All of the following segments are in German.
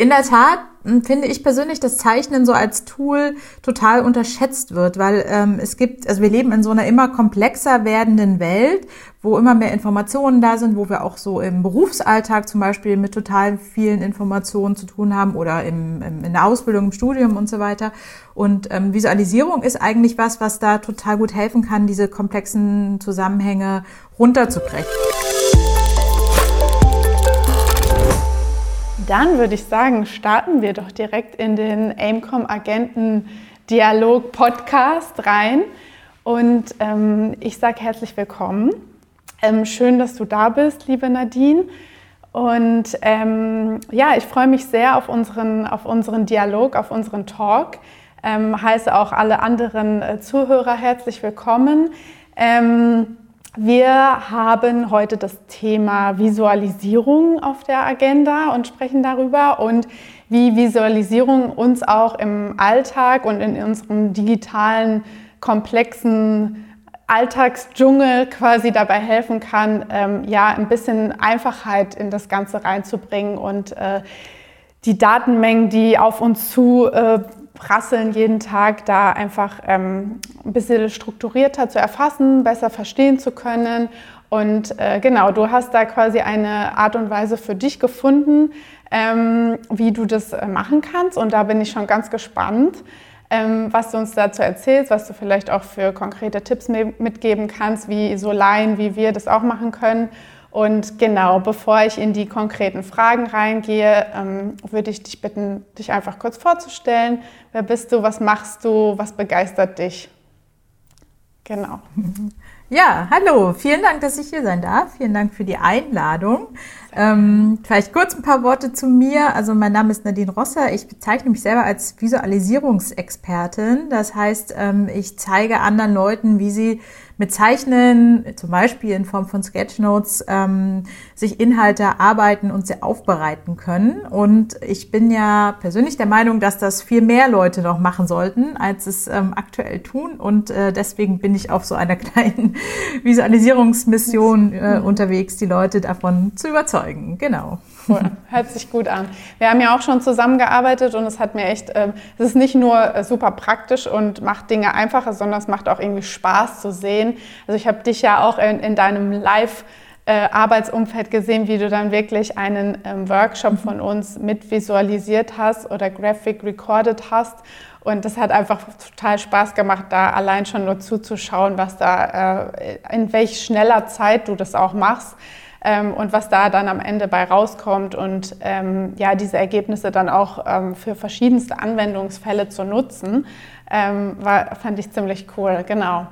In der Tat hm, finde ich persönlich, dass Zeichnen so als Tool total unterschätzt wird, weil ähm, es gibt, also wir leben in so einer immer komplexer werdenden Welt, wo immer mehr Informationen da sind, wo wir auch so im Berufsalltag zum Beispiel mit total vielen Informationen zu tun haben oder im, im in der Ausbildung, im Studium und so weiter. Und ähm, Visualisierung ist eigentlich was, was da total gut helfen kann, diese komplexen Zusammenhänge runterzubrechen. Dann würde ich sagen, starten wir doch direkt in den Aimcom Agenten Dialog Podcast rein. Und ähm, ich sage herzlich willkommen. Ähm, schön, dass du da bist, liebe Nadine. Und ähm, ja, ich freue mich sehr auf unseren, auf unseren Dialog, auf unseren Talk. Ähm, heiße auch alle anderen äh, Zuhörer herzlich willkommen. Ähm, wir haben heute das Thema Visualisierung auf der Agenda und sprechen darüber und wie Visualisierung uns auch im Alltag und in unserem digitalen, komplexen Alltagsdschungel quasi dabei helfen kann, ähm, ja, ein bisschen Einfachheit in das Ganze reinzubringen und äh, die Datenmengen, die auf uns zu äh, prasseln jeden Tag, da einfach ähm, ein bisschen strukturierter zu erfassen, besser verstehen zu können. Und äh, genau, du hast da quasi eine Art und Weise für dich gefunden, ähm, wie du das äh, machen kannst. Und da bin ich schon ganz gespannt, ähm, was du uns dazu erzählst, was du vielleicht auch für konkrete Tipps mitgeben kannst, wie so Laien, wie wir das auch machen können. Und genau, bevor ich in die konkreten Fragen reingehe, ähm, würde ich dich bitten, dich einfach kurz vorzustellen. Wer bist du? Was machst du? Was begeistert dich? Genau. Ja, hallo. Vielen Dank, dass ich hier sein darf. Vielen Dank für die Einladung. Ähm, vielleicht kurz ein paar Worte zu mir. Also mein Name ist Nadine Rosser. Ich bezeichne mich selber als Visualisierungsexpertin. Das heißt, ähm, ich zeige anderen Leuten, wie sie mit Zeichnen, zum Beispiel in Form von Sketchnotes, ähm, sich Inhalte erarbeiten und sie aufbereiten können. Und ich bin ja persönlich der Meinung, dass das viel mehr Leute noch machen sollten, als es ähm, aktuell tun. Und äh, deswegen bin ich auf so einer kleinen Visualisierungsmission äh, unterwegs, die Leute davon zu überzeugen. Genau. Cool. Hört sich gut an. Wir haben ja auch schon zusammengearbeitet und es hat mir echt, äh, es ist nicht nur äh, super praktisch und macht Dinge einfacher, sondern es macht auch irgendwie Spaß zu sehen. Also ich habe dich ja auch in, in deinem Live- äh, Arbeitsumfeld gesehen, wie du dann wirklich einen ähm, Workshop von uns mit visualisiert hast oder Graphic recorded hast. Und das hat einfach total Spaß gemacht, da allein schon nur zuzuschauen, was da, äh, in welch schneller Zeit du das auch machst ähm, und was da dann am Ende bei rauskommt und ähm, ja, diese Ergebnisse dann auch ähm, für verschiedenste Anwendungsfälle zu nutzen, ähm, war, fand ich ziemlich cool, genau.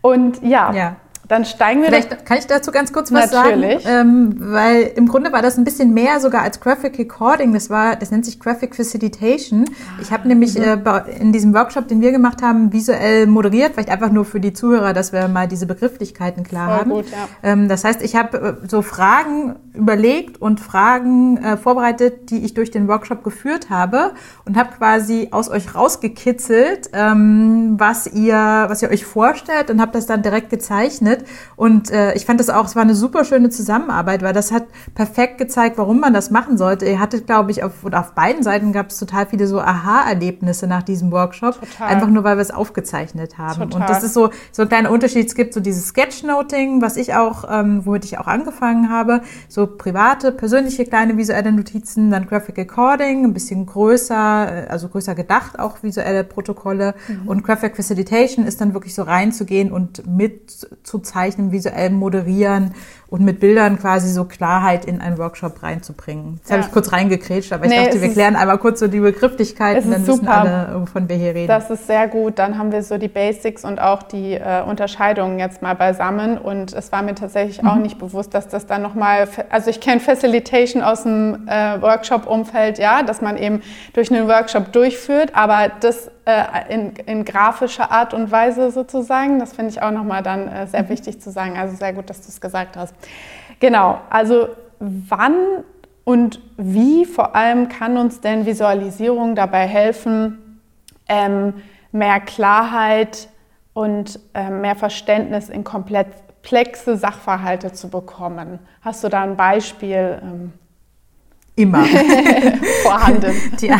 Und ja, ja. Dann steigen wir. Vielleicht kann ich dazu ganz kurz was Natürlich. sagen, ähm, weil im Grunde war das ein bisschen mehr sogar als Graphic Recording. Das war, das nennt sich Graphic Facilitation. Ich habe nämlich mhm. äh, in diesem Workshop, den wir gemacht haben, visuell moderiert, vielleicht einfach nur für die Zuhörer, dass wir mal diese Begrifflichkeiten klar Voll haben. Gut, ja. ähm, das heißt, ich habe äh, so Fragen überlegt und Fragen äh, vorbereitet, die ich durch den Workshop geführt habe und habe quasi aus euch rausgekitzelt, ähm, was ihr, was ihr euch vorstellt und habe das dann direkt gezeichnet gearbeitet und äh, ich fand das auch, es war eine super schöne Zusammenarbeit, weil das hat perfekt gezeigt, warum man das machen sollte. Ihr hattet, glaube ich, auf, oder auf beiden Seiten gab es total viele so Aha-Erlebnisse nach diesem Workshop, total. einfach nur, weil wir es aufgezeichnet haben. Total. Und das ist so, so ein kleiner Unterschied. Es gibt so dieses Sketchnoting, was ich auch, ähm, womit ich auch angefangen habe, so private, persönliche kleine visuelle Notizen, dann Graphic Recording, ein bisschen größer, äh, also größer gedacht, auch visuelle Protokolle mhm. und Graphic Facilitation ist dann wirklich so reinzugehen und mit zu zeichnen, visuell moderieren und mit Bildern quasi so Klarheit in einen Workshop reinzubringen. Jetzt ja. habe ich kurz reingekrätscht, aber ich nee, dachte, wir klären einmal kurz so die Begrifflichkeiten, dann wissen super. alle, wovon wir hier reden. Das ist sehr gut. Dann haben wir so die Basics und auch die äh, Unterscheidungen jetzt mal beisammen. Und es war mir tatsächlich mhm. auch nicht bewusst, dass das dann nochmal, also ich kenne Facilitation aus dem äh, Workshop-Umfeld, ja, dass man eben durch einen Workshop durchführt, aber das äh, in, in, grafischer Art und Weise sozusagen. Das finde ich auch nochmal dann äh, sehr mhm. wichtig zu sagen. Also sehr gut, dass du es gesagt hast. Genau, also wann und wie vor allem kann uns denn Visualisierung dabei helfen, ähm, mehr Klarheit und äh, mehr Verständnis in komplexe Sachverhalte zu bekommen? Hast du da ein Beispiel? Ähm? immer. Vorhanden. Die,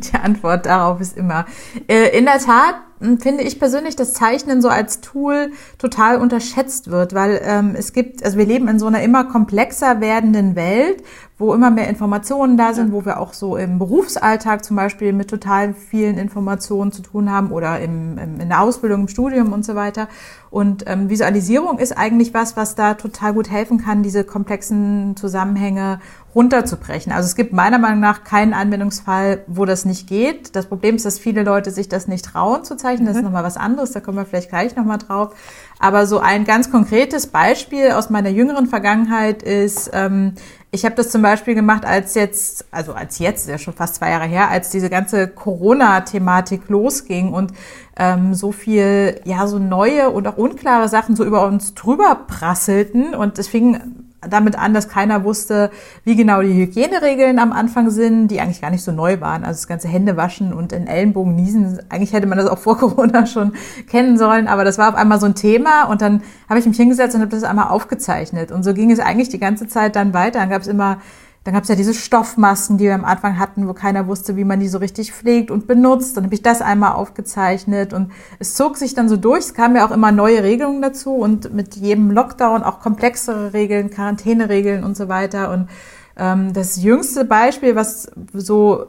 die, Antwort darauf ist immer. Äh, in der Tat finde ich persönlich, dass Zeichnen so als Tool total unterschätzt wird, weil ähm, es gibt, also wir leben in so einer immer komplexer werdenden Welt, wo immer mehr Informationen da sind, wo wir auch so im Berufsalltag zum Beispiel mit total vielen Informationen zu tun haben oder im, im in der Ausbildung, im Studium und so weiter. Und ähm, Visualisierung ist eigentlich was, was da total gut helfen kann, diese komplexen Zusammenhänge runterzubrechen. Also es gibt meiner Meinung nach keinen Anwendungsfall, wo das nicht geht. Das Problem ist, dass viele Leute sich das nicht trauen zu zeichnen. Das ist mhm. nochmal was anderes, da kommen wir vielleicht gleich nochmal drauf. Aber so ein ganz konkretes Beispiel aus meiner jüngeren Vergangenheit ist, ähm, ich habe das zum Beispiel gemacht, als jetzt, also als jetzt, ja schon fast zwei Jahre her, als diese ganze Corona-Thematik losging und ähm, so viel, ja, so neue und auch unklare Sachen so über uns drüber prasselten. Und es fing damit an, dass keiner wusste, wie genau die Hygieneregeln am Anfang sind, die eigentlich gar nicht so neu waren. Also das ganze Händewaschen und in Ellenbogen niesen, eigentlich hätte man das auch vor Corona schon kennen sollen, aber das war auf einmal so ein Thema und dann habe ich mich hingesetzt und habe das einmal aufgezeichnet. Und so ging es eigentlich die ganze Zeit dann weiter. Dann gab es immer dann gab es ja diese Stoffmasken, die wir am Anfang hatten, wo keiner wusste, wie man die so richtig pflegt und benutzt. Dann habe ich das einmal aufgezeichnet und es zog sich dann so durch. Es kamen ja auch immer neue Regelungen dazu und mit jedem Lockdown auch komplexere Regeln, Quarantäneregeln und so weiter. Und ähm, das jüngste Beispiel, was so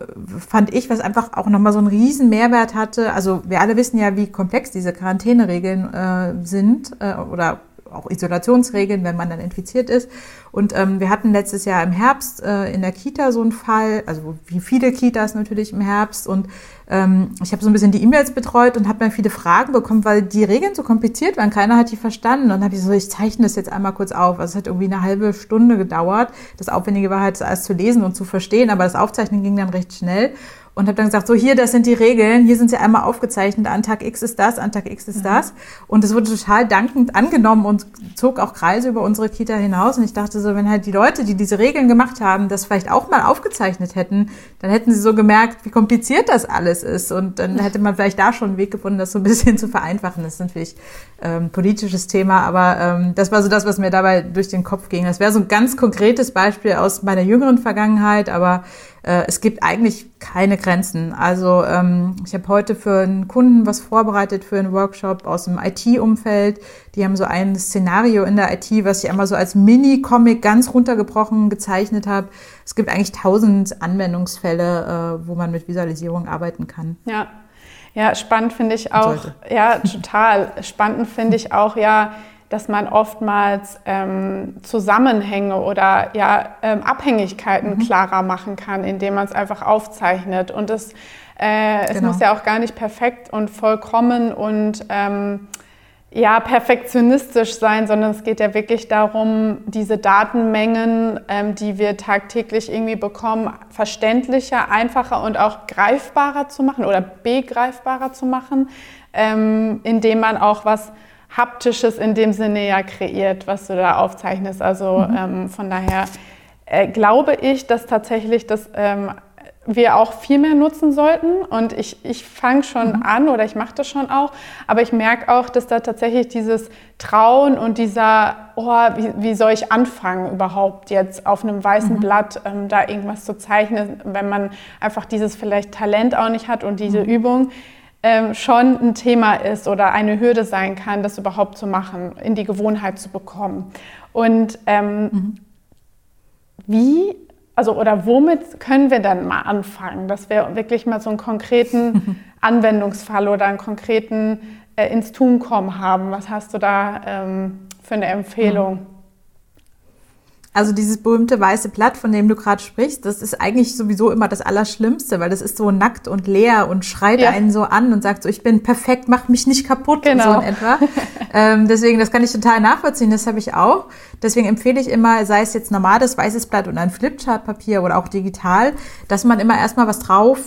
fand ich, was einfach auch nochmal so einen riesen Mehrwert hatte. Also wir alle wissen ja, wie komplex diese Quarantäneregeln äh, sind äh, oder auch Isolationsregeln, wenn man dann infiziert ist. Und ähm, wir hatten letztes Jahr im Herbst äh, in der Kita so einen Fall, also wie viele Kitas natürlich im Herbst. Und ähm, ich habe so ein bisschen die E-Mails betreut und habe dann viele Fragen bekommen, weil die Regeln so kompliziert waren. Keiner hat die verstanden. Und dann habe ich so, ich zeichne das jetzt einmal kurz auf. Also es hat irgendwie eine halbe Stunde gedauert. Das Aufwendige war halt, alles zu lesen und zu verstehen, aber das Aufzeichnen ging dann recht schnell und habe dann gesagt, so hier, das sind die Regeln, hier sind sie einmal aufgezeichnet, an Tag X ist das, an Tag X ist mhm. das. Und es wurde total dankend angenommen und zog auch Kreise über unsere Kita hinaus. Und ich dachte so, wenn halt die Leute, die diese Regeln gemacht haben, das vielleicht auch mal aufgezeichnet hätten, dann hätten sie so gemerkt, wie kompliziert das alles ist. Und dann hätte man vielleicht da schon einen Weg gefunden, das so ein bisschen zu vereinfachen. Das ist natürlich ähm, politisches Thema, aber ähm, das war so das, was mir dabei durch den Kopf ging. Das wäre so ein ganz konkretes Beispiel aus meiner jüngeren Vergangenheit, aber äh, es gibt eigentlich keine Grenzen. Also ähm, ich habe heute für einen Kunden was vorbereitet für einen Workshop aus dem IT-Umfeld. Die haben so ein Szenario in der IT, was ich einmal so als Mini-Comic ganz runtergebrochen gezeichnet habe. Es gibt eigentlich tausend Anwendungsfälle, äh, wo man mit Visualisierung arbeiten kann. Ja, ja, spannend finde ich auch. Ja, total. Spannend finde ich auch, ja, dass man oftmals ähm, Zusammenhänge oder ja, ähm, Abhängigkeiten mhm. klarer machen kann, indem man es einfach aufzeichnet. Und es, äh, es genau. muss ja auch gar nicht perfekt und vollkommen und ähm, ja, perfektionistisch sein, sondern es geht ja wirklich darum, diese Datenmengen, ähm, die wir tagtäglich irgendwie bekommen, verständlicher, einfacher und auch greifbarer zu machen oder begreifbarer zu machen, ähm, indem man auch was Haptisches in dem Sinne ja kreiert, was du da aufzeichnest. Also mhm. ähm, von daher äh, glaube ich, dass tatsächlich das ähm, wir auch viel mehr nutzen sollten. Und ich, ich fange schon mhm. an oder ich mache das schon auch. Aber ich merke auch, dass da tatsächlich dieses Trauen und dieser, oh, wie, wie soll ich anfangen überhaupt jetzt auf einem weißen mhm. Blatt ähm, da irgendwas zu zeichnen, wenn man einfach dieses vielleicht Talent auch nicht hat und diese mhm. Übung ähm, schon ein Thema ist oder eine Hürde sein kann, das überhaupt zu machen, in die Gewohnheit zu bekommen. Und ähm, mhm. wie, also oder womit können wir dann mal anfangen, dass wir wirklich mal so einen konkreten Anwendungsfall oder einen konkreten äh, ins Tun kommen haben? Was hast du da ähm, für eine Empfehlung? Mhm. Also dieses berühmte weiße Blatt, von dem du gerade sprichst, das ist eigentlich sowieso immer das Allerschlimmste, weil das ist so nackt und leer und schreit ja. einen so an und sagt so, ich bin perfekt, mach mich nicht kaputt genau. so in etwa. ähm, deswegen, das kann ich total nachvollziehen, das habe ich auch. Deswegen empfehle ich immer, sei es jetzt normales weißes Blatt und ein Flipchart-Papier oder auch digital, dass man immer erstmal was drauf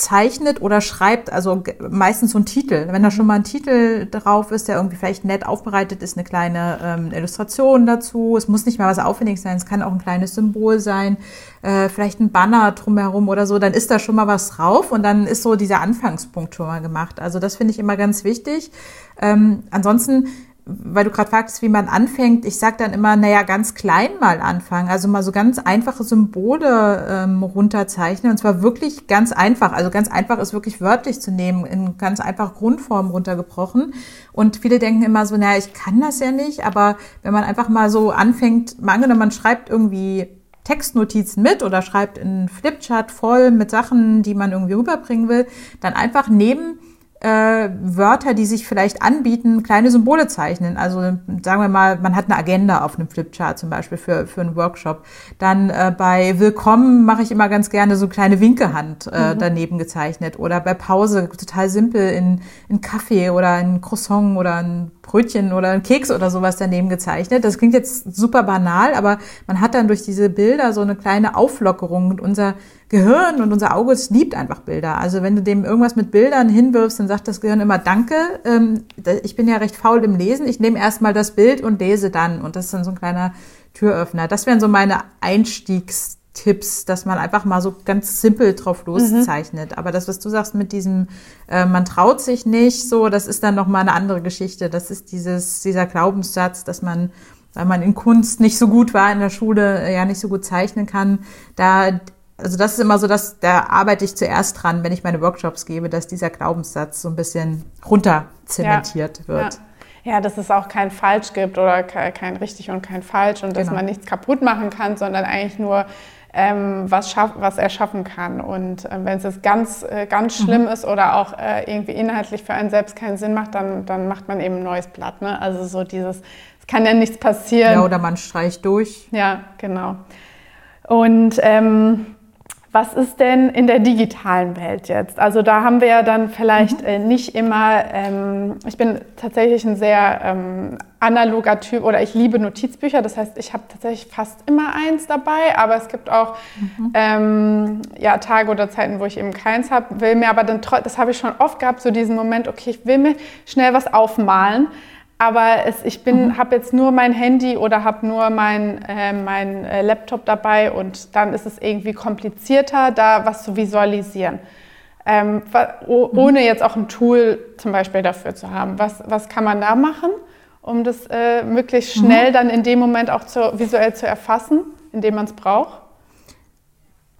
zeichnet oder schreibt, also meistens so ein Titel. Wenn da schon mal ein Titel drauf ist, der irgendwie vielleicht nett aufbereitet ist, eine kleine ähm, Illustration dazu. Es muss nicht mal was Aufwendiges sein, es kann auch ein kleines Symbol sein, äh, vielleicht ein Banner drumherum oder so, dann ist da schon mal was drauf und dann ist so dieser Anfangspunkt schon mal gemacht. Also das finde ich immer ganz wichtig. Ähm, ansonsten weil du gerade fragst, wie man anfängt, ich sage dann immer, naja, ganz klein mal anfangen. Also mal so ganz einfache Symbole ähm, runterzeichnen. Und zwar wirklich ganz einfach. Also ganz einfach ist wirklich wörtlich zu nehmen, in ganz einfache Grundform runtergebrochen. Und viele denken immer so, naja, ich kann das ja nicht. Aber wenn man einfach mal so anfängt, mal angenommen, man schreibt irgendwie Textnotizen mit oder schreibt in Flipchart voll mit Sachen, die man irgendwie rüberbringen will, dann einfach neben äh, Wörter, die sich vielleicht anbieten, kleine Symbole zeichnen. Also sagen wir mal, man hat eine Agenda auf einem Flipchart zum Beispiel für, für einen Workshop. Dann äh, bei Willkommen mache ich immer ganz gerne so kleine Winkehand äh, mhm. daneben gezeichnet. Oder bei Pause total simpel in, in Kaffee oder ein Croissant oder ein Brötchen oder ein Keks oder sowas daneben gezeichnet. Das klingt jetzt super banal, aber man hat dann durch diese Bilder so eine kleine Auflockerung und unser Gehirn und unser Auge liebt einfach Bilder. Also wenn du dem irgendwas mit Bildern hinwirfst, dann sagt das Gehirn immer Danke. Ähm, ich bin ja recht faul im Lesen. Ich nehme erstmal das Bild und lese dann. Und das ist dann so ein kleiner Türöffner. Das wären so meine Einstiegstipps, dass man einfach mal so ganz simpel drauf mhm. loszeichnet. Mhm. Aber das, was du sagst mit diesem, äh, man traut sich nicht, so, das ist dann noch mal eine andere Geschichte. Das ist dieses, dieser Glaubenssatz, dass man weil man in Kunst nicht so gut war in der Schule, äh, ja nicht so gut zeichnen kann, da also das ist immer so, dass da arbeite ich zuerst dran, wenn ich meine Workshops gebe, dass dieser Glaubenssatz so ein bisschen runter zementiert ja, wird. Ja. ja. dass es auch kein Falsch gibt oder kein richtig und kein falsch und dass genau. man nichts kaputt machen kann, sondern eigentlich nur ähm, was, schaff, was er schaffen kann. Und äh, wenn es jetzt ganz, äh, ganz mhm. schlimm mhm. ist oder auch äh, irgendwie inhaltlich für einen selbst keinen Sinn macht, dann, dann macht man eben ein neues Blatt. Ne? Also so dieses, es kann ja nichts passieren. Ja, oder man streicht durch. Ja, genau. Und ähm, was ist denn in der digitalen Welt jetzt? Also da haben wir ja dann vielleicht mhm. äh, nicht immer, ähm, ich bin tatsächlich ein sehr ähm, analoger Typ oder ich liebe Notizbücher. Das heißt, ich habe tatsächlich fast immer eins dabei, aber es gibt auch mhm. ähm, ja, Tage oder Zeiten, wo ich eben keins habe, will mir aber dann, das habe ich schon oft gehabt, so diesen Moment, okay, ich will mir schnell was aufmalen. Aber es, ich mhm. habe jetzt nur mein Handy oder habe nur mein, äh, mein äh, Laptop dabei und dann ist es irgendwie komplizierter, da was zu visualisieren. Ähm, oh, ohne jetzt auch ein Tool zum Beispiel dafür zu haben. Was, was kann man da machen, um das äh, möglichst mhm. schnell mhm. dann in dem Moment auch zu, visuell zu erfassen, indem man es braucht?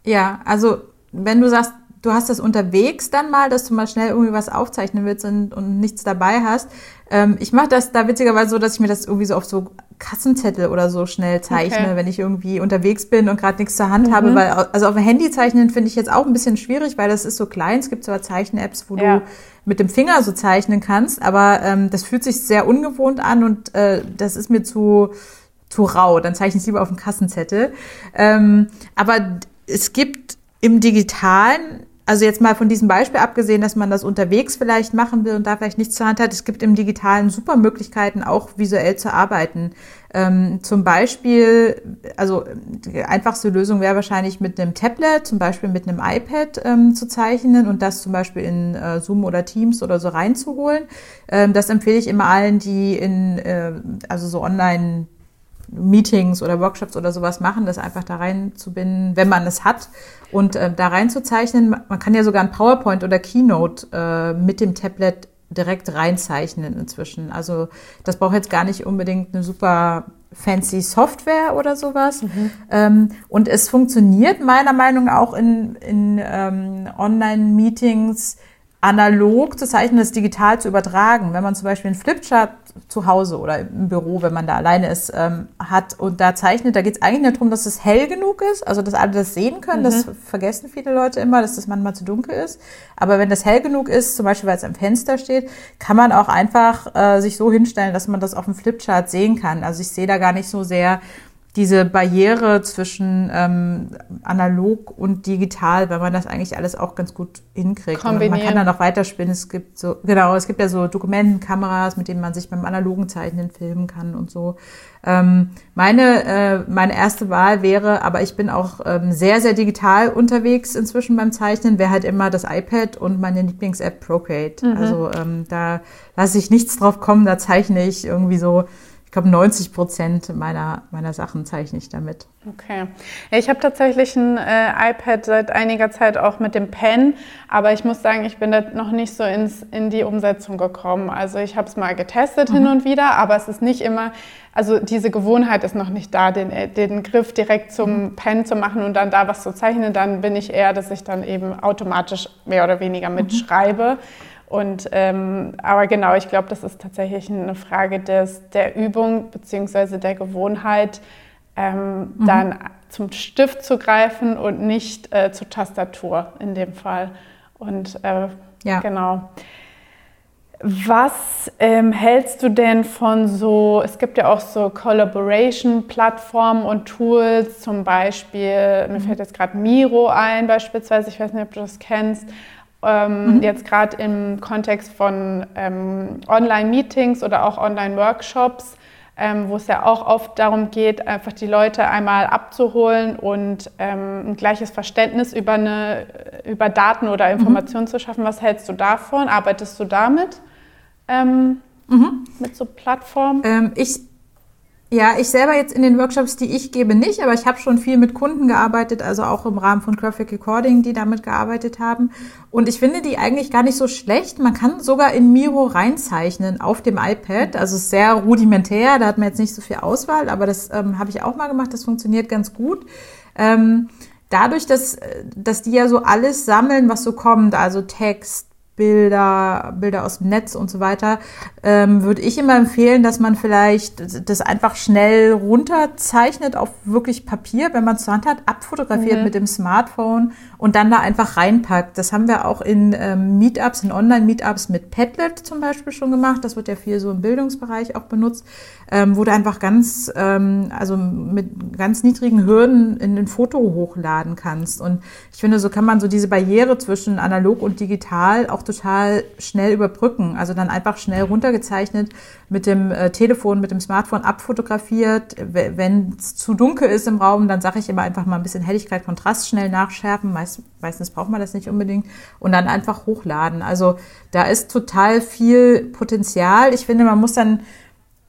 Ja, also wenn du sagst, du hast das unterwegs dann mal, dass du mal schnell irgendwie was aufzeichnen willst und, und nichts dabei hast. Ähm, ich mache das da witzigerweise so, dass ich mir das irgendwie so auf so Kassenzettel oder so schnell zeichne, okay. wenn ich irgendwie unterwegs bin und gerade nichts zur Hand mhm. habe. Weil, also auf dem Handy zeichnen finde ich jetzt auch ein bisschen schwierig, weil das ist so klein. Es gibt zwar Zeichen-Apps, wo ja. du mit dem Finger so zeichnen kannst, aber ähm, das fühlt sich sehr ungewohnt an und äh, das ist mir zu zu rau. Dann zeichne ich lieber auf dem Kassenzettel. Ähm, aber es gibt im Digitalen also jetzt mal von diesem Beispiel abgesehen, dass man das unterwegs vielleicht machen will und da vielleicht nichts zur Hand hat, es gibt im Digitalen super Möglichkeiten, auch visuell zu arbeiten. Ähm, zum Beispiel, also die einfachste Lösung wäre wahrscheinlich mit einem Tablet, zum Beispiel mit einem iPad ähm, zu zeichnen und das zum Beispiel in äh, Zoom oder Teams oder so reinzuholen. Ähm, das empfehle ich immer allen, die in, äh, also so online Meetings oder Workshops oder sowas machen, das einfach da reinzubinden, wenn man es hat und äh, da reinzuzeichnen. Man kann ja sogar ein PowerPoint oder Keynote äh, mit dem Tablet direkt reinzeichnen inzwischen. Also das braucht jetzt gar nicht unbedingt eine super fancy Software oder sowas. Mhm. Ähm, und es funktioniert meiner Meinung nach auch in, in ähm, Online-Meetings analog zu zeichnen, das digital zu übertragen. Wenn man zum Beispiel einen Flipchart zu Hause oder im Büro, wenn man da alleine ist, ähm, hat und da zeichnet, da geht es eigentlich nur darum, dass es hell genug ist, also dass alle das sehen können. Mhm. Das vergessen viele Leute immer, dass das manchmal zu dunkel ist. Aber wenn das hell genug ist, zum Beispiel weil es am Fenster steht, kann man auch einfach äh, sich so hinstellen, dass man das auf dem Flipchart sehen kann. Also ich sehe da gar nicht so sehr diese Barriere zwischen ähm, analog und digital, weil man das eigentlich alles auch ganz gut hinkriegt. Und man kann dann noch weiterspinnen. Es gibt so, genau, es gibt ja so Dokumentenkameras, mit denen man sich beim analogen Zeichnen filmen kann und so. Ähm, meine, äh, meine erste Wahl wäre, aber ich bin auch ähm, sehr, sehr digital unterwegs inzwischen beim Zeichnen, wäre halt immer das iPad und meine Lieblings-App Procreate. Mhm. Also ähm, da lasse ich nichts drauf kommen, da zeichne ich irgendwie so ich glaube, 90 Prozent meiner, meiner Sachen zeichne ich damit. Okay. Ich habe tatsächlich ein äh, iPad seit einiger Zeit auch mit dem Pen, aber ich muss sagen, ich bin da noch nicht so ins, in die Umsetzung gekommen. Also ich habe es mal getestet mhm. hin und wieder, aber es ist nicht immer, also diese Gewohnheit ist noch nicht da, den, äh, den Griff direkt zum mhm. Pen zu machen und dann da was zu zeichnen. Dann bin ich eher, dass ich dann eben automatisch mehr oder weniger mhm. mitschreibe. Mhm. Und, ähm, aber genau, ich glaube, das ist tatsächlich eine Frage des, der Übung bzw. der Gewohnheit, ähm, mhm. dann zum Stift zu greifen und nicht äh, zur Tastatur in dem Fall. Und äh, ja. genau. Was ähm, hältst du denn von so, es gibt ja auch so Collaboration-Plattformen und Tools, zum Beispiel, mir mhm. fällt jetzt gerade Miro ein beispielsweise, ich weiß nicht, ob du das kennst, ähm, mhm. Jetzt gerade im Kontext von ähm, Online-Meetings oder auch Online-Workshops, ähm, wo es ja auch oft darum geht, einfach die Leute einmal abzuholen und ähm, ein gleiches Verständnis über, eine, über Daten oder mhm. Informationen mhm. zu schaffen. Was hältst du davon? Arbeitest du damit? Ähm, mhm. Mit so Plattformen? Ähm, ich ja, ich selber jetzt in den Workshops, die ich gebe, nicht, aber ich habe schon viel mit Kunden gearbeitet, also auch im Rahmen von Graphic Recording, die damit gearbeitet haben. Und ich finde die eigentlich gar nicht so schlecht. Man kann sogar in Miro reinzeichnen auf dem iPad. Also sehr rudimentär, da hat man jetzt nicht so viel Auswahl, aber das ähm, habe ich auch mal gemacht. Das funktioniert ganz gut. Ähm, dadurch, dass, dass die ja so alles sammeln, was so kommt, also Text, Bilder, Bilder aus dem Netz und so weiter, ähm, würde ich immer empfehlen, dass man vielleicht das einfach schnell runterzeichnet auf wirklich Papier, wenn man es zur Hand hat, abfotografiert mhm. mit dem Smartphone und dann da einfach reinpackt. Das haben wir auch in ähm, Meetups, in Online-Meetups mit Padlet zum Beispiel schon gemacht. Das wird ja viel so im Bildungsbereich auch benutzt, ähm, wo du einfach ganz, ähm, also mit ganz niedrigen Hürden in ein Foto hochladen kannst. Und ich finde, so kann man so diese Barriere zwischen analog und digital auch total schnell überbrücken. Also dann einfach schnell runtergezeichnet, mit dem äh, Telefon, mit dem Smartphone abfotografiert. Wenn es zu dunkel ist im Raum, dann sage ich immer einfach mal ein bisschen Helligkeit, Kontrast schnell nachschärfen. Meist, meistens braucht man das nicht unbedingt. Und dann einfach hochladen. Also da ist total viel Potenzial. Ich finde, man muss dann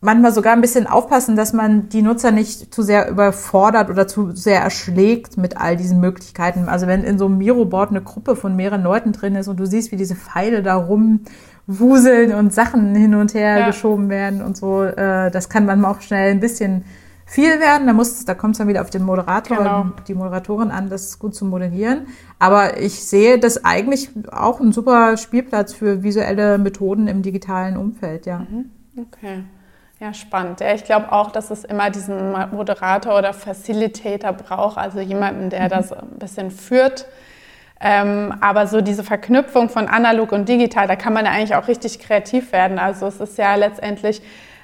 manchmal sogar ein bisschen aufpassen, dass man die Nutzer nicht zu sehr überfordert oder zu sehr erschlägt mit all diesen Möglichkeiten. Also wenn in so einem Miro-Board eine Gruppe von mehreren Leuten drin ist und du siehst, wie diese Pfeile da rumwuseln und Sachen hin und her ja. geschoben werden und so, äh, das kann manchmal auch schnell ein bisschen viel werden. Da muss, da kommt es dann wieder auf den Moderator genau. und die Moderatorin an, das gut zu modellieren. Aber ich sehe das eigentlich auch ein super Spielplatz für visuelle Methoden im digitalen Umfeld, ja. Mhm. Okay. Ja, spannend. Ja, ich glaube auch, dass es immer diesen Moderator oder Facilitator braucht, also jemanden, der mhm. das ein bisschen führt. Ähm, aber so diese Verknüpfung von analog und digital, da kann man ja eigentlich auch richtig kreativ werden. Also es ist ja letztendlich,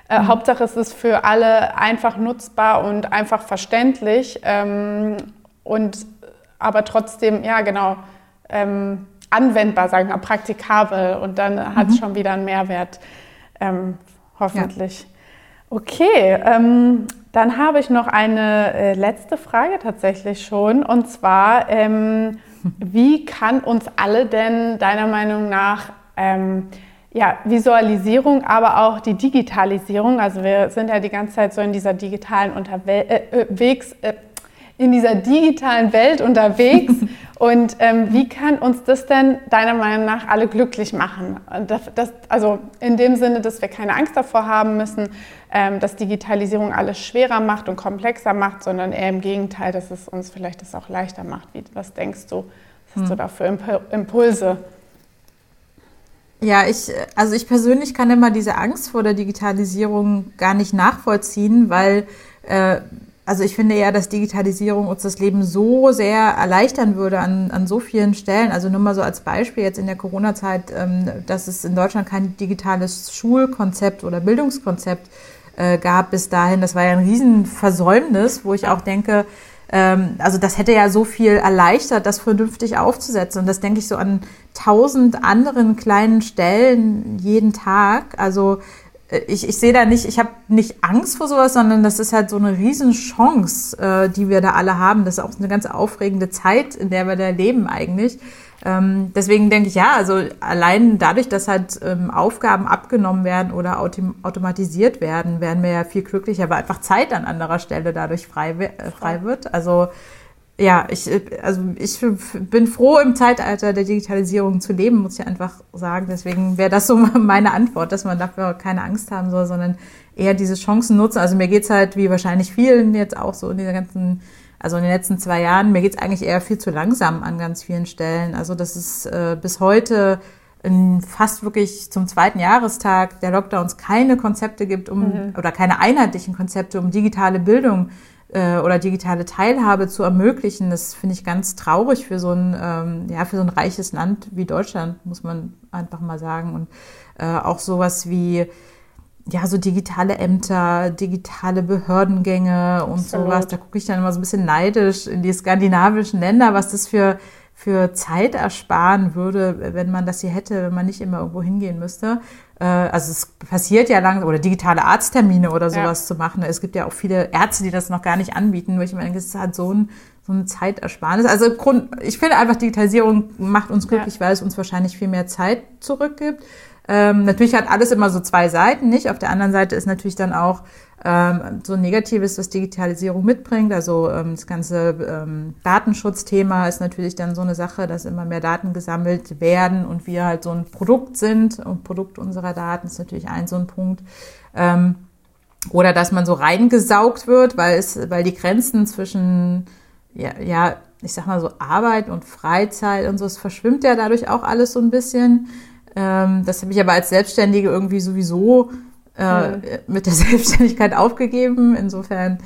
äh, mhm. Hauptsache es ist für alle einfach nutzbar und einfach verständlich ähm, und aber trotzdem, ja genau, ähm, anwendbar, sagen wir, praktikabel und dann hat es mhm. schon wieder einen Mehrwert, ähm, hoffentlich. Ja. Okay, ähm, dann habe ich noch eine äh, letzte Frage tatsächlich schon. Und zwar, ähm, wie kann uns alle denn deiner Meinung nach ähm, ja, Visualisierung, aber auch die Digitalisierung, also wir sind ja die ganze Zeit so in dieser digitalen unterwegs, äh, äh, in dieser digitalen Welt unterwegs. Und ähm, wie kann uns das denn deiner Meinung nach alle glücklich machen? Das, das, also in dem Sinne, dass wir keine Angst davor haben müssen, ähm, dass Digitalisierung alles schwerer macht und komplexer macht, sondern eher im Gegenteil, dass es uns vielleicht das auch leichter macht. Wie, was denkst du? Was hast hm. du da für Impulse? Ja, ich, also ich persönlich kann immer diese Angst vor der Digitalisierung gar nicht nachvollziehen, weil äh, also ich finde ja, dass Digitalisierung uns das Leben so sehr erleichtern würde an, an so vielen Stellen. Also nur mal so als Beispiel jetzt in der Corona-Zeit, ähm, dass es in Deutschland kein digitales Schulkonzept oder Bildungskonzept äh, gab bis dahin. Das war ja ein Riesenversäumnis, wo ich auch denke, ähm, also das hätte ja so viel erleichtert, das vernünftig aufzusetzen. Und das denke ich so an tausend anderen kleinen Stellen jeden Tag. Also ich, ich sehe da nicht, ich habe nicht Angst vor sowas, sondern das ist halt so eine Riesenchance, äh, die wir da alle haben. Das ist auch eine ganz aufregende Zeit, in der wir da leben eigentlich. Ähm, deswegen denke ich, ja, also allein dadurch, dass halt ähm, Aufgaben abgenommen werden oder autom automatisiert werden, werden wir ja viel glücklicher, weil einfach Zeit an anderer Stelle dadurch frei, äh, frei wird. Also ja, ich, also ich bin froh, im Zeitalter der Digitalisierung zu leben, muss ich einfach sagen. Deswegen wäre das so meine Antwort, dass man dafür keine Angst haben soll, sondern eher diese Chancen nutzen. Also mir geht's halt, wie wahrscheinlich vielen jetzt auch so in dieser ganzen, also in den letzten zwei Jahren, mir geht's eigentlich eher viel zu langsam an ganz vielen Stellen. Also das ist äh, bis heute in fast wirklich zum zweiten Jahrestag der Lockdowns keine Konzepte gibt, um mhm. oder keine einheitlichen Konzepte, um digitale Bildung äh, oder digitale Teilhabe zu ermöglichen. Das finde ich ganz traurig für so ein ähm, ja für so ein reiches Land wie Deutschland, muss man einfach mal sagen. Und äh, auch sowas wie ja, so digitale Ämter, digitale Behördengänge und Absolut. sowas. Da gucke ich dann immer so ein bisschen neidisch in die skandinavischen Länder, was das für, für Zeit ersparen würde, wenn man das hier hätte, wenn man nicht immer irgendwo hingehen müsste. Äh, also es passiert ja langsam, oder digitale Arzttermine oder sowas ja. zu machen. Es gibt ja auch viele Ärzte, die das noch gar nicht anbieten, wo ich meine, ist halt so ein, so ein Zeitersparnis. Also Grund, ich finde einfach, Digitalisierung macht uns glücklich, ja. weil es uns wahrscheinlich viel mehr Zeit zurückgibt. Ähm, natürlich hat alles immer so zwei Seiten, nicht? Auf der anderen Seite ist natürlich dann auch ähm, so Negatives, was Digitalisierung mitbringt. Also ähm, das ganze ähm, Datenschutzthema ist natürlich dann so eine Sache, dass immer mehr Daten gesammelt werden und wir halt so ein Produkt sind und Produkt unserer Daten ist natürlich ein so ein Punkt. Ähm, oder dass man so reingesaugt wird, weil es, weil die Grenzen zwischen ja, ja, ich sag mal so Arbeit und Freizeit und so, es verschwimmt ja dadurch auch alles so ein bisschen. Ähm, das habe ich aber als Selbstständige irgendwie sowieso äh, mhm. mit der Selbstständigkeit aufgegeben. Insofern,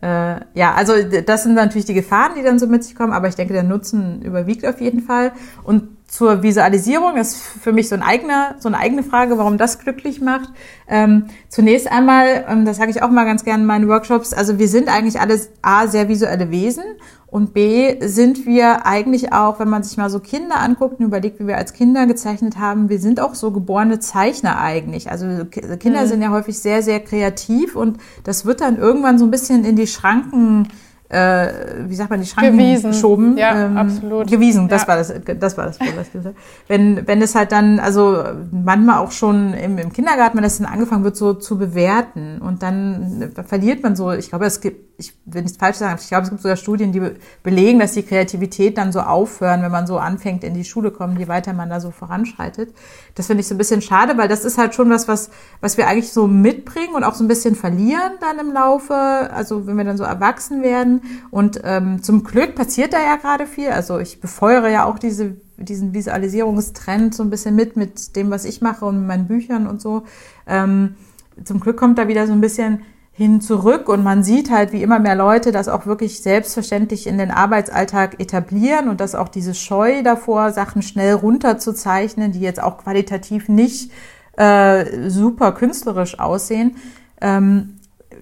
äh, ja, also das sind natürlich die Gefahren, die dann so mit sich kommen, aber ich denke, der Nutzen überwiegt auf jeden Fall. Und zur Visualisierung ist für mich so, ein eigener, so eine eigene Frage, warum das glücklich macht. Ähm, zunächst einmal, ähm, das sage ich auch mal ganz gerne in meinen Workshops, also wir sind eigentlich alles A, sehr visuelle Wesen und B, sind wir eigentlich auch, wenn man sich mal so Kinder anguckt und überlegt, wie wir als Kinder gezeichnet haben, wir sind auch so geborene Zeichner eigentlich. Also Kinder mhm. sind ja häufig sehr, sehr kreativ und das wird dann irgendwann so ein bisschen in die Schranken äh, wie sagt man, die Schranken gewiesen. geschoben. Ja, ähm, absolut. Gewiesen, das ja. war das, das war das Wort, was ich gesagt Wenn, wenn es halt dann, also manchmal auch schon im, im Kindergarten, wenn das dann angefangen wird, so zu bewerten und dann verliert man so, ich glaube, es gibt, ich will nicht falsch sagen, ich glaube, es gibt sogar Studien, die belegen, dass die Kreativität dann so aufhören, wenn man so anfängt, in die Schule kommen, je weiter man da so voranschreitet. Das finde ich so ein bisschen schade, weil das ist halt schon was, was, was wir eigentlich so mitbringen und auch so ein bisschen verlieren dann im Laufe, also wenn wir dann so erwachsen werden. Und ähm, zum Glück passiert da ja gerade viel. Also ich befeuere ja auch diese, diesen Visualisierungstrend so ein bisschen mit, mit dem, was ich mache und mit meinen Büchern und so. Ähm, zum Glück kommt da wieder so ein bisschen hin zurück und man sieht halt, wie immer mehr Leute das auch wirklich selbstverständlich in den Arbeitsalltag etablieren und dass auch diese Scheu davor, Sachen schnell runterzuzeichnen, die jetzt auch qualitativ nicht äh, super künstlerisch aussehen, ähm,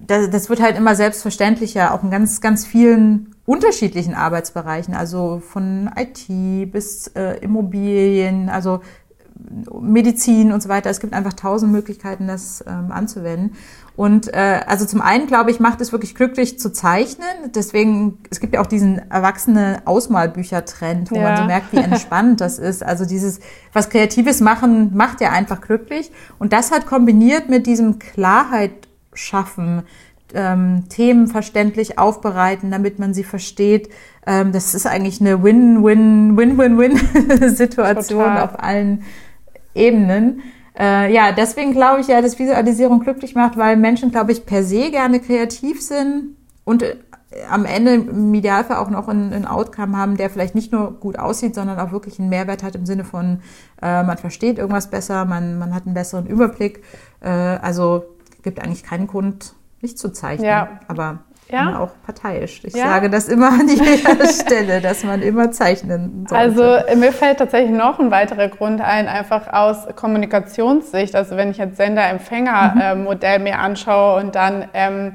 das, das wird halt immer selbstverständlicher, auch in ganz, ganz vielen unterschiedlichen Arbeitsbereichen, also von IT bis äh, Immobilien, also Medizin und so weiter. Es gibt einfach tausend Möglichkeiten, das ähm, anzuwenden. Und äh, also zum einen, glaube ich, macht es wirklich glücklich zu zeichnen. Deswegen, es gibt ja auch diesen erwachsene Ausmalbücher-Trend, wo ja. man so merkt, wie entspannt das ist. Also dieses, was Kreatives machen, macht ja einfach glücklich. Und das hat kombiniert mit diesem Klarheit schaffen, ähm, Themen verständlich aufbereiten, damit man sie versteht. Ähm, das ist eigentlich eine Win-Win-Win-Win-Win-Situation auf allen Ebenen. Äh, ja, deswegen glaube ich ja, dass Visualisierung glücklich macht, weil Menschen, glaube ich, per se gerne kreativ sind und äh, am Ende im Idealfall auch noch einen, einen Outcome haben, der vielleicht nicht nur gut aussieht, sondern auch wirklich einen Mehrwert hat im Sinne von, äh, man versteht irgendwas besser, man, man hat einen besseren Überblick. Äh, also gibt eigentlich keinen Grund, nicht zu zeichnen. Ja. Aber ja. auch parteiisch. Ich ja. sage das immer an jeder Stelle, dass man immer zeichnen sollte. Also mir fällt tatsächlich noch ein weiterer Grund ein, einfach aus Kommunikationssicht. Also wenn ich jetzt Sender-Empfänger-Modell mir anschaue und dann ähm,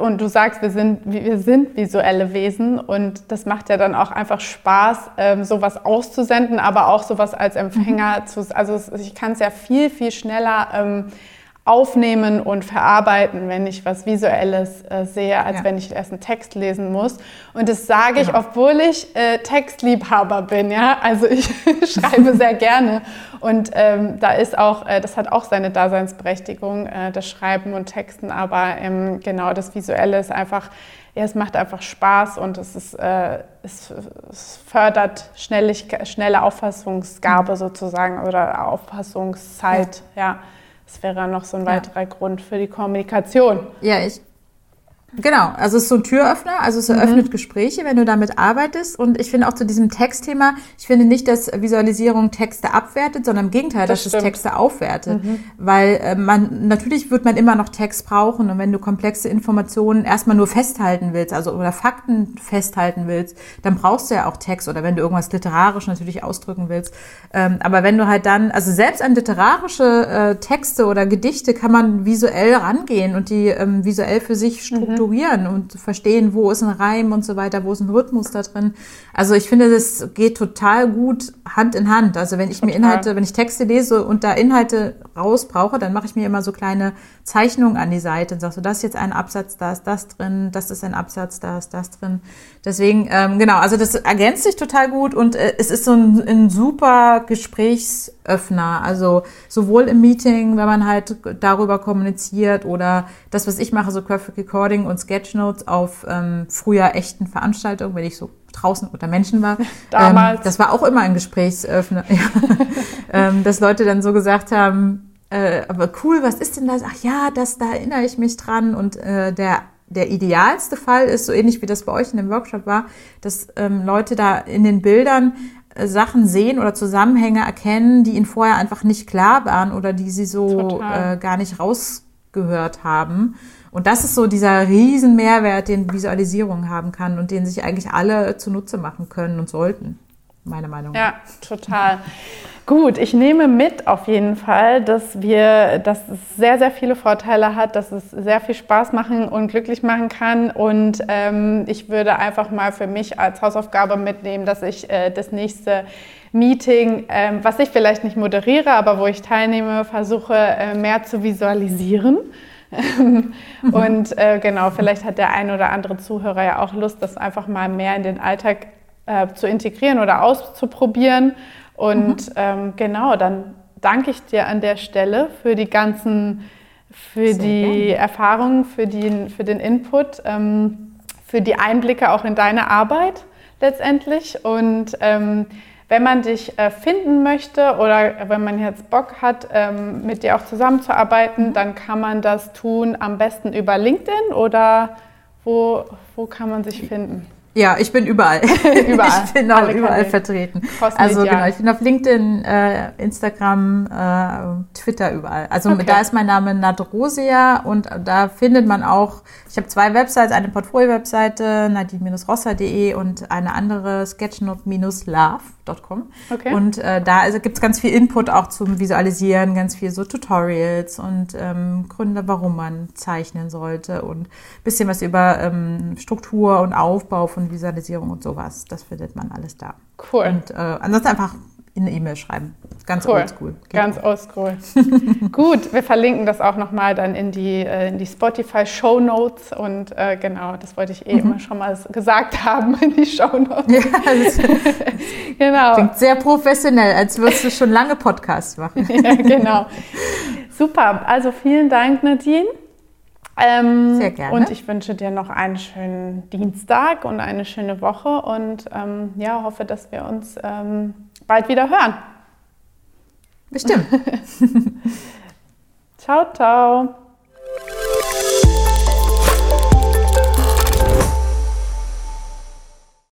und du sagst, wir sind, wir sind visuelle Wesen und das macht ja dann auch einfach Spaß, ähm, sowas auszusenden, aber auch sowas als Empfänger mhm. zu, also ich kann es ja viel, viel schneller ähm, aufnehmen und verarbeiten, wenn ich was Visuelles äh, sehe, als ja. wenn ich erst einen Text lesen muss. Und das sage ich, genau. obwohl ich äh, Textliebhaber bin. Ja, also ich schreibe sehr gerne. Und ähm, da ist auch, äh, das hat auch seine Daseinsberechtigung, äh, das Schreiben und Texten. Aber ähm, genau das Visuelle ist einfach, ja, es macht einfach Spaß und es ist, äh, es, es, fördert schnellig, schnelle Auffassungsgabe mhm. sozusagen oder Auffassungszeit. ja. ja. Das wäre noch so ein weiterer ja. Grund für die Kommunikation. Ja, ich Genau, also es ist so ein Türöffner, also es eröffnet mhm. Gespräche, wenn du damit arbeitest. Und ich finde auch zu diesem Textthema, ich finde nicht, dass Visualisierung Texte abwertet, sondern im Gegenteil, das dass stimmt. es Texte aufwertet. Mhm. Weil äh, man, natürlich wird man immer noch Text brauchen. Und wenn du komplexe Informationen erstmal nur festhalten willst, also oder Fakten festhalten willst, dann brauchst du ja auch Text. Oder wenn du irgendwas literarisch natürlich ausdrücken willst. Ähm, aber wenn du halt dann, also selbst an literarische äh, Texte oder Gedichte kann man visuell rangehen und die ähm, visuell für sich strukturieren. Mhm strukturieren und verstehen, wo ist ein Reim und so weiter, wo ist ein Rhythmus da drin. Also ich finde, das geht total gut Hand in Hand. Also wenn ich total. mir Inhalte, wenn ich Texte lese und da Inhalte raus brauche, dann mache ich mir immer so kleine Zeichnungen an die Seite und sage so, das ist jetzt ein Absatz, da ist das drin, das ist ein Absatz, da ist das drin. Deswegen, ähm, genau, also das ergänzt sich total gut und äh, es ist so ein, ein super Gesprächsöffner. Also sowohl im Meeting, wenn man halt darüber kommuniziert oder das, was ich mache, so Graphic Recording und Sketchnotes auf ähm, früher echten Veranstaltungen, wenn ich so draußen unter Menschen war. Damals. Ähm, das war auch immer ein Gesprächsöffner. ähm, dass Leute dann so gesagt haben, äh, aber cool, was ist denn das? Ach ja, das, da erinnere ich mich dran. Und äh, der, der idealste Fall ist, so ähnlich wie das bei euch in dem Workshop war, dass ähm, Leute da in den Bildern äh, Sachen sehen oder Zusammenhänge erkennen, die ihnen vorher einfach nicht klar waren oder die sie so äh, gar nicht rausgehört haben. Und das ist so dieser riesen Mehrwert, den Visualisierung haben kann und den sich eigentlich alle zunutze machen können und sollten, meiner Meinung nach. Ja, total. Gut, ich nehme mit auf jeden Fall, dass wir, dass es sehr, sehr viele Vorteile hat, dass es sehr viel Spaß machen und glücklich machen kann. Und ähm, ich würde einfach mal für mich als Hausaufgabe mitnehmen, dass ich äh, das nächste Meeting, äh, was ich vielleicht nicht moderiere, aber wo ich teilnehme, versuche äh, mehr zu visualisieren. und äh, genau, vielleicht hat der ein oder andere Zuhörer ja auch Lust, das einfach mal mehr in den Alltag äh, zu integrieren oder auszuprobieren. Und mhm. ähm, genau, dann danke ich dir an der Stelle für die ganzen, für Sehr die gerne. Erfahrungen, für, die, für den Input, ähm, für die Einblicke auch in deine Arbeit letztendlich. Und ähm, wenn man dich äh, finden möchte oder wenn man jetzt Bock hat, ähm, mit dir auch zusammenzuarbeiten, dann kann man das tun am besten über LinkedIn oder wo, wo kann man sich finden? Ja, ich bin überall. überall. Ich bin auch überall vertreten. Also genau, ich bin auf LinkedIn, äh, Instagram, äh, Twitter überall. Also okay. da ist mein Name Nadrosia und da findet man auch, ich habe zwei Websites, eine Portfolio-Webseite, nadine-rosser.de und eine andere sketchnote-love.com. Okay. Und äh, da also gibt's ganz viel Input auch zum Visualisieren, ganz viel so Tutorials und ähm, Gründe, warum man zeichnen sollte und bisschen was über ähm, Struktur und Aufbau von Visualisierung und sowas. Das findet man alles da. Cool. Und äh, ansonsten einfach in eine E-Mail schreiben. Ganz cool. oldschool. Ganz oldschool. Gut, wir verlinken das auch nochmal dann in die, äh, in die Spotify Show Notes und äh, genau, das wollte ich eh mhm. immer schon mal gesagt haben in die Show Notes. Ja, das, genau. Klingt sehr professionell, als würdest du schon lange Podcasts machen. ja, genau. Super. Also vielen Dank, Nadine. Ähm, Sehr gerne. Und ich wünsche dir noch einen schönen Dienstag und eine schöne Woche und ähm, ja, hoffe, dass wir uns ähm, bald wieder hören. Bestimmt. ciao, ciao.